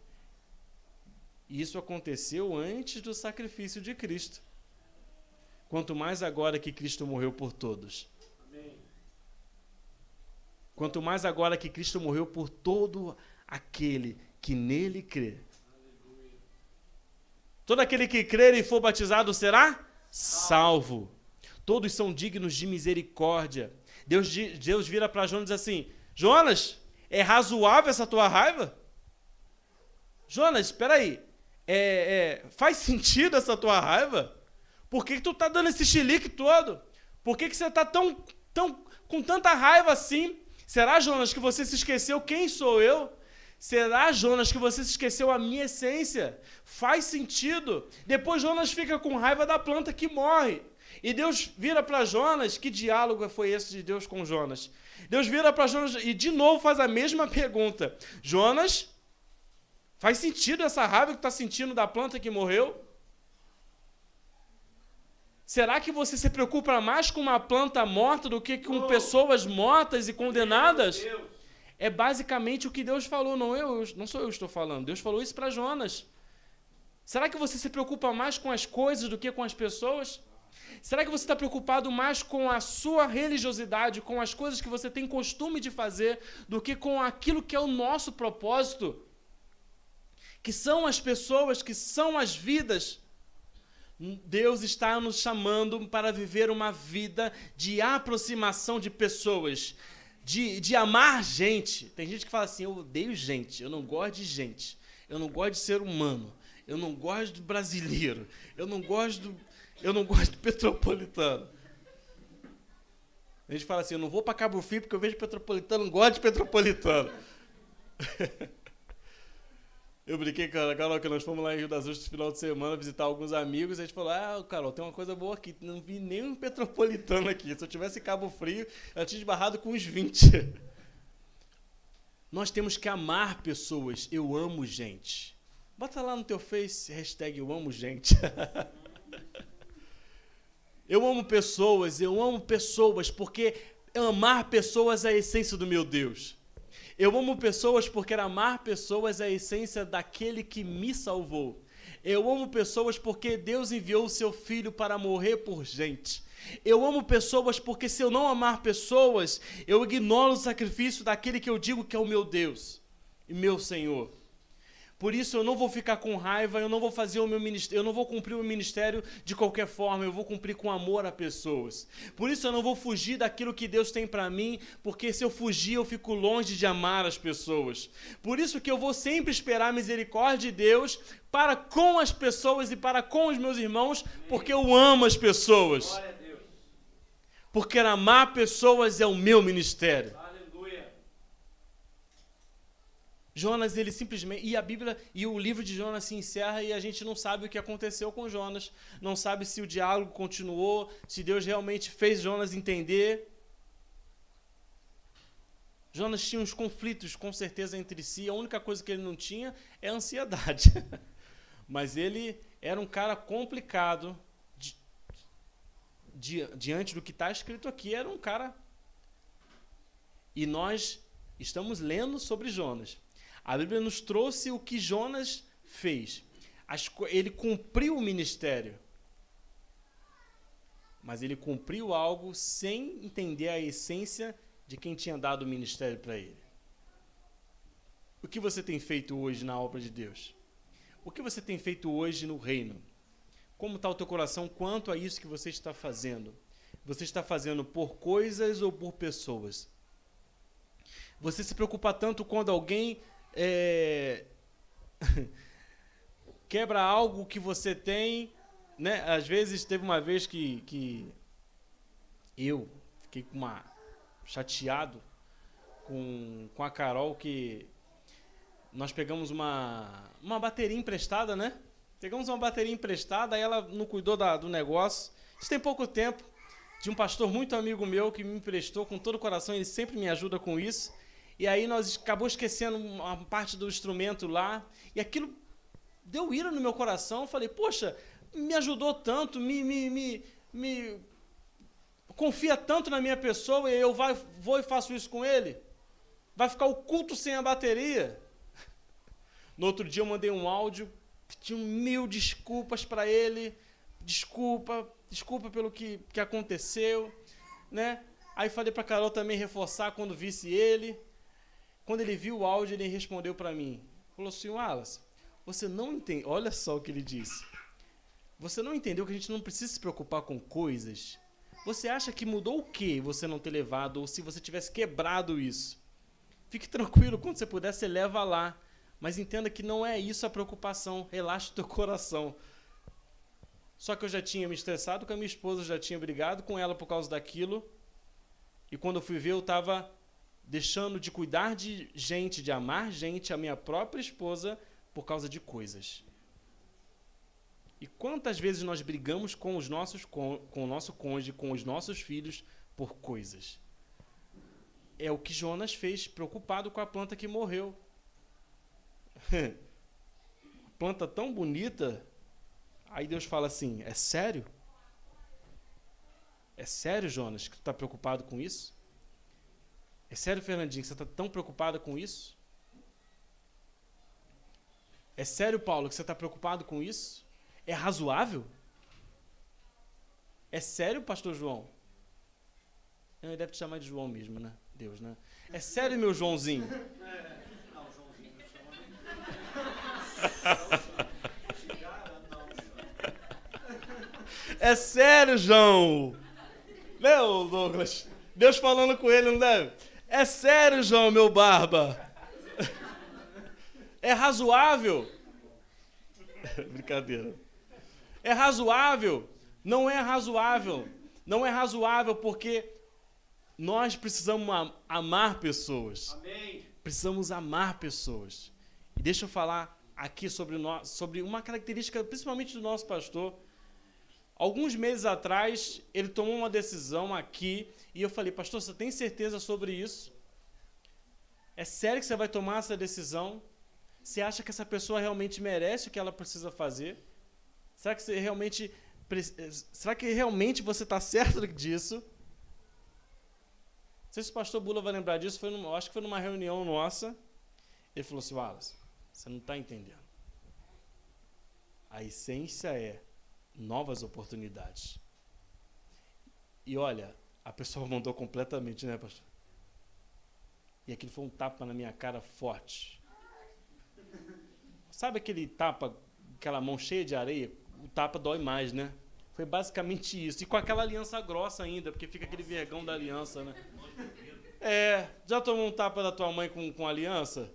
Isso aconteceu antes do sacrifício de Cristo. Quanto mais agora que Cristo morreu por todos. Amém. Quanto mais agora que Cristo morreu por todo aquele que nele crê. Todo aquele que crer e for batizado será salvo. Todos são dignos de misericórdia. Deus, Deus vira para Jonas e diz assim: Jonas, é razoável essa tua raiva? Jonas, espera aí. É, é, faz sentido essa tua raiva? Por que, que tu está dando esse chilique todo? Por que, que você está tão, tão, com tanta raiva assim? Será, Jonas, que você se esqueceu quem sou eu? Será, Jonas, que você se esqueceu a minha essência? Faz sentido. Depois Jonas fica com raiva da planta que morre. E Deus vira para Jonas, que diálogo foi esse de Deus com Jonas? Deus vira para Jonas e de novo faz a mesma pergunta. Jonas, faz sentido essa raiva que está sentindo da planta que morreu? Será que você se preocupa mais com uma planta morta do que com oh. pessoas mortas e condenadas? É basicamente o que Deus falou, não eu, não sou eu que estou falando. Deus falou isso para Jonas. Será que você se preocupa mais com as coisas do que com as pessoas? Será que você está preocupado mais com a sua religiosidade, com as coisas que você tem costume de fazer, do que com aquilo que é o nosso propósito? Que são as pessoas, que são as vidas. Deus está nos chamando para viver uma vida de aproximação de pessoas, de, de amar gente. Tem gente que fala assim: eu odeio gente, eu não gosto de gente, eu não gosto de ser humano, eu não gosto do brasileiro, eu não gosto do eu não gosto de petropolitano. A gente fala assim, eu não vou para Cabo Frio porque eu vejo petropolitano, não gosto de petropolitano. [LAUGHS] Eu brinquei com a Carol que nós fomos lá em Rio das Ostras no final de semana visitar alguns amigos. E a gente falou: Ah, Carol, tem uma coisa boa aqui. Não vi nenhum [LAUGHS] petropolitano aqui. Se eu tivesse Cabo Frio, eu tinha esbarrado com uns 20. [LAUGHS] Nós temos que amar pessoas. Eu amo gente. Bota lá no teu Face, hashtag eu amo gente. [LAUGHS] Eu amo pessoas, eu amo pessoas porque amar pessoas é a essência do meu Deus. Eu amo pessoas porque amar pessoas é a essência daquele que me salvou. Eu amo pessoas porque Deus enviou o seu filho para morrer por gente. Eu amo pessoas porque se eu não amar pessoas, eu ignoro o sacrifício daquele que eu digo que é o meu Deus e meu Senhor. Por isso eu não vou ficar com raiva, eu não vou fazer o meu ministério, eu não vou cumprir o meu ministério de qualquer forma, eu vou cumprir com amor a pessoas. Por isso eu não vou fugir daquilo que Deus tem para mim, porque se eu fugir eu fico longe de amar as pessoas. Por isso que eu vou sempre esperar a misericórdia de Deus para com as pessoas e para com os meus irmãos, porque eu amo as pessoas. Porque amar pessoas é o meu ministério. Jonas, ele simplesmente. E a Bíblia e o livro de Jonas se encerra e a gente não sabe o que aconteceu com Jonas. Não sabe se o diálogo continuou, se Deus realmente fez Jonas entender. Jonas tinha uns conflitos, com certeza, entre si. A única coisa que ele não tinha é ansiedade. [LAUGHS] Mas ele era um cara complicado. Di, di, diante do que está escrito aqui, era um cara. E nós estamos lendo sobre Jonas. A Bíblia nos trouxe o que Jonas fez. Ele cumpriu o ministério. Mas ele cumpriu algo sem entender a essência de quem tinha dado o ministério para ele. O que você tem feito hoje na obra de Deus? O que você tem feito hoje no reino? Como está o teu coração quanto a isso que você está fazendo? Você está fazendo por coisas ou por pessoas? Você se preocupa tanto quando alguém é, [LAUGHS] quebra algo que você tem, né? Às vezes teve uma vez que, que eu fiquei com uma chateado com, com a Carol que nós pegamos uma uma bateria emprestada, né? Pegamos uma bateria emprestada, ela não cuidou da, do negócio. Isso tem pouco tempo. De um pastor muito amigo meu que me emprestou com todo o coração, ele sempre me ajuda com isso. E aí nós acabou esquecendo uma parte do instrumento lá. E aquilo deu ira no meu coração. Falei, poxa, me ajudou tanto, me, me, me, me confia tanto na minha pessoa e eu vai, vou e faço isso com ele? Vai ficar o culto sem a bateria? [LAUGHS] No outro dia eu mandei um áudio, pedi mil desculpas para ele, desculpa, desculpa pelo que, que aconteceu, né? Aí falei para Carol também reforçar quando visse ele. Quando ele viu o áudio, ele respondeu para mim. Falou assim, Wallace, você não entende. Olha só o que ele disse. Você não entendeu que a gente não precisa se preocupar com coisas? Você acha que mudou o que você não ter levado? Ou se você tivesse quebrado isso? Fique tranquilo, quando você puder, você leva lá. Mas entenda que não é isso a preocupação. Relaxa o teu coração. Só que eu já tinha me estressado com a minha esposa, já tinha brigado com ela por causa daquilo. E quando eu fui ver, eu estava deixando de cuidar de gente, de amar gente, a minha própria esposa, por causa de coisas. E quantas vezes nós brigamos com os nossos com, com o nosso cônjuge, com os nossos filhos por coisas? É o que Jonas fez, preocupado com a planta que morreu. [LAUGHS] planta tão bonita. Aí Deus fala assim: É sério? É sério, Jonas, que tu está preocupado com isso? É sério, Fernandinho, que você está tão preocupado com isso? É sério, Paulo, que você está preocupado com isso? É razoável? É sério, pastor João? Ele deve te chamar de João mesmo, né? Deus, né? É sério, meu Joãozinho? Não, [LAUGHS] Joãozinho É sério, João? Meu Douglas, Deus falando com ele, não deve? É sério, João, meu barba? É razoável? [LAUGHS] Brincadeira. É razoável? Não é razoável. Não é razoável porque nós precisamos amar pessoas. Amém. Precisamos amar pessoas. E deixa eu falar aqui sobre, nós, sobre uma característica, principalmente do nosso pastor. Alguns meses atrás, ele tomou uma decisão aqui e eu falei, pastor, você tem certeza sobre isso? É sério que você vai tomar essa decisão? Você acha que essa pessoa realmente merece o que ela precisa fazer? Será que você realmente será que realmente você está certo [LAUGHS] disso? Não sei se o pastor Bula vai lembrar disso, foi numa, acho que foi numa reunião nossa. Ele falou assim, Wallace, você não está entendendo. A essência é novas oportunidades. E olha, a pessoa [LAUGHS] mudou completamente, né, pastor? E aquilo foi um tapa na minha cara forte. Sabe aquele tapa, aquela mão cheia de areia? O tapa dói mais, né? Foi basicamente isso. E com aquela aliança grossa ainda, porque fica aquele vergão da aliança, né? É, já tomou um tapa da tua mãe com, com aliança?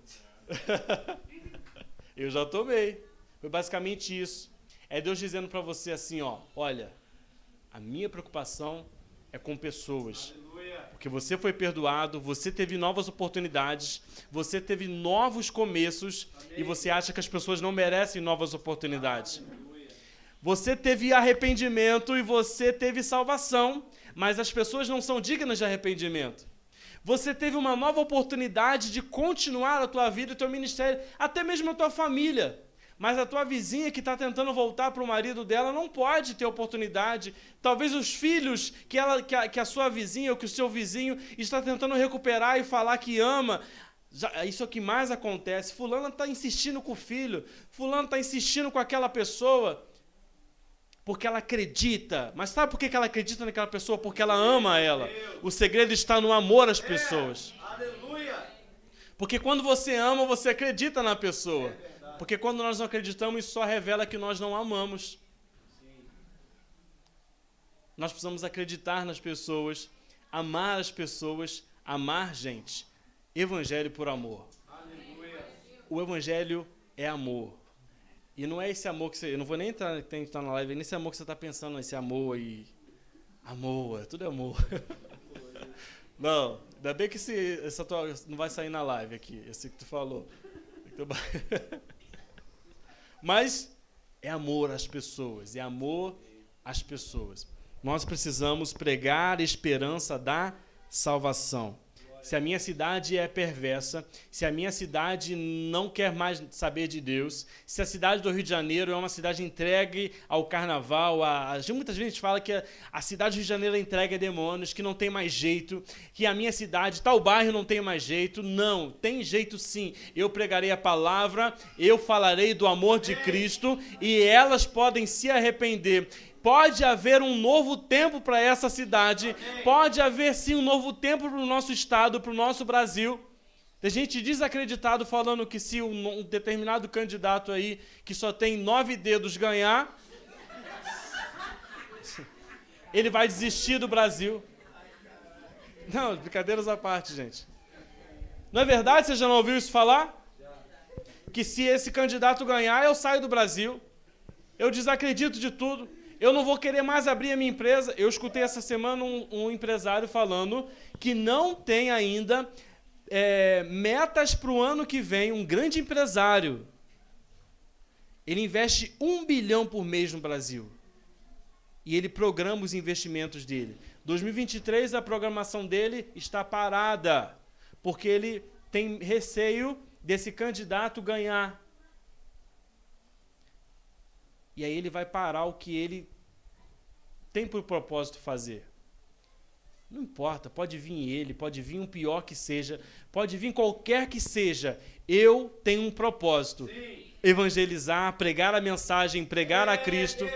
[LAUGHS] Eu já tomei. Foi basicamente isso. É Deus dizendo para você assim, ó, olha, a minha preocupação é com pessoas. Porque você foi perdoado, você teve novas oportunidades, você teve novos começos Amém. e você acha que as pessoas não merecem novas oportunidades. Você teve arrependimento e você teve salvação, mas as pessoas não são dignas de arrependimento. Você teve uma nova oportunidade de continuar a tua vida, o teu ministério, até mesmo a tua família. Mas a tua vizinha que está tentando voltar para o marido dela não pode ter oportunidade. Talvez os filhos que, ela, que, a, que a sua vizinha ou que o seu vizinho está tentando recuperar e falar que ama. Já, isso é o que mais acontece. Fulano está insistindo com o filho, Fulano está insistindo com aquela pessoa porque ela acredita. Mas sabe por que ela acredita naquela pessoa? Porque ela ama ela. O segredo está no amor às pessoas. Porque quando você ama, você acredita na pessoa. Porque quando nós não acreditamos, isso só revela que nós não amamos. Nós precisamos acreditar nas pessoas, amar as pessoas, amar gente. Evangelho por amor. O evangelho é amor. E não é esse amor que você. Eu não vou nem entrar, entrar na live, é nesse amor que você está pensando, nesse amor aí. Amor, tudo é amor. [LAUGHS] não, ainda bem que esse, essa tua, não vai sair na live aqui, esse que tu falou. [LAUGHS] Mas é amor às pessoas, é amor às pessoas. Nós precisamos pregar esperança da salvação se a minha cidade é perversa, se a minha cidade não quer mais saber de Deus, se a cidade do Rio de Janeiro é uma cidade entregue ao carnaval, a, a muitas vezes a gente fala que a, a, cidade do Rio de Janeiro é entregue a demônios, que não tem mais jeito, que a minha cidade, tal bairro não tem mais jeito. Não, tem jeito sim. Eu pregarei a palavra, eu falarei do amor de Cristo e elas podem se arrepender pode haver um novo tempo para essa cidade, pode haver sim um novo tempo para o nosso estado, para o nosso Brasil. Tem gente desacreditado falando que se um, um determinado candidato aí que só tem nove dedos ganhar, ele vai desistir do Brasil. Não, brincadeiras à parte, gente. Não é verdade? Você já não ouviu isso falar? Que se esse candidato ganhar, eu saio do Brasil. Eu desacredito de tudo. Eu não vou querer mais abrir a minha empresa. Eu escutei essa semana um, um empresário falando que não tem ainda é, metas para o ano que vem. Um grande empresário. Ele investe um bilhão por mês no Brasil. E ele programa os investimentos dele. 2023, a programação dele está parada. Porque ele tem receio desse candidato ganhar. E aí ele vai parar o que ele tem por propósito fazer. Não importa, pode vir ele, pode vir um pior que seja, pode vir qualquer que seja. Eu tenho um propósito. Sim evangelizar, pregar a mensagem, pregar a Cristo?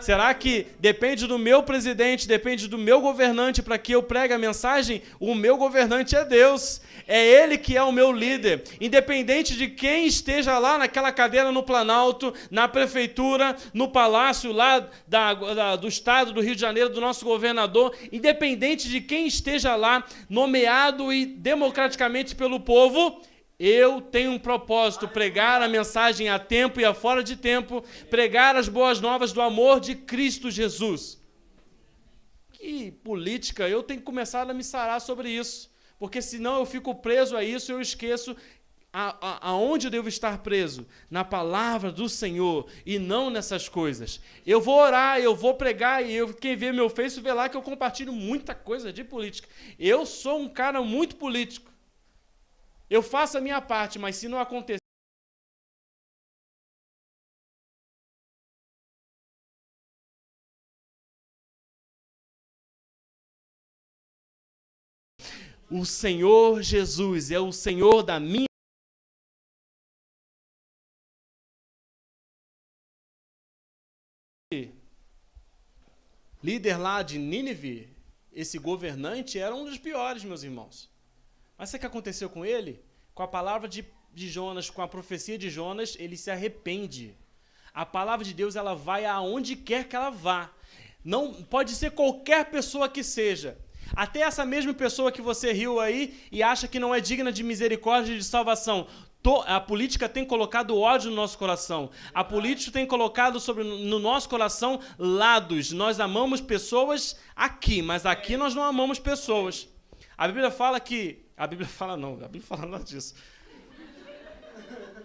Será que depende do meu presidente, depende do meu governante para que eu pregue a mensagem? O meu governante é Deus. É Ele que é o meu líder. Independente de quem esteja lá naquela cadeira no Planalto, na prefeitura, no palácio lá da, da, do estado do Rio de Janeiro, do nosso governador, independente de quem esteja lá, nomeado e democraticamente pelo povo, eu tenho um propósito: pregar a mensagem a tempo e a fora de tempo, pregar as boas novas do amor de Cristo Jesus. Que política, eu tenho que começar a me sarar sobre isso, porque senão eu fico preso a isso e eu esqueço a, a, aonde eu devo estar preso? Na palavra do Senhor e não nessas coisas. Eu vou orar, eu vou pregar e eu, quem vê meu Face vê lá que eu compartilho muita coisa de política. Eu sou um cara muito político. Eu faço a minha parte, mas se não acontecer. O Senhor Jesus é o Senhor da minha líder lá de Nínive, esse governante era um dos piores, meus irmãos. Mas sabe o que aconteceu com ele? Com a palavra de, de Jonas, com a profecia de Jonas, ele se arrepende. A palavra de Deus, ela vai aonde quer que ela vá. Não pode ser qualquer pessoa que seja. Até essa mesma pessoa que você riu aí e acha que não é digna de misericórdia e de salvação. A política tem colocado ódio no nosso coração. A política tem colocado sobre, no nosso coração lados. Nós amamos pessoas aqui, mas aqui nós não amamos pessoas. A Bíblia fala que a Bíblia [LAUGHS] fala não, a Bíblia fala nada disso.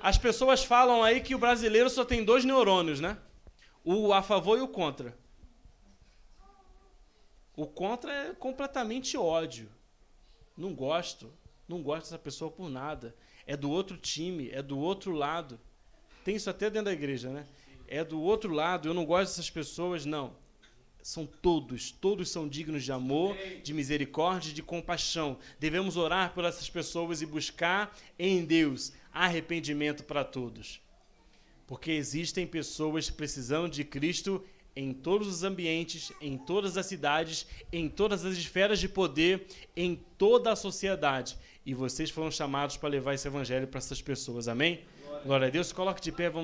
As pessoas falam aí que o brasileiro só tem dois neurônios, né? O a favor e o contra. O contra é completamente ódio. Não gosto. Não gosto dessa pessoa por nada. É do outro time, é do outro lado. Tem isso até dentro da igreja, né? É do outro lado, eu não gosto dessas pessoas, não são todos, todos são dignos de amor, de misericórdia, de compaixão. Devemos orar por essas pessoas e buscar em Deus arrependimento para todos. Porque existem pessoas precisando de Cristo em todos os ambientes, em todas as cidades, em todas as esferas de poder, em toda a sociedade. E vocês foram chamados para levar esse evangelho para essas pessoas. Amém? Glória a Deus. Coloque de pé, vamos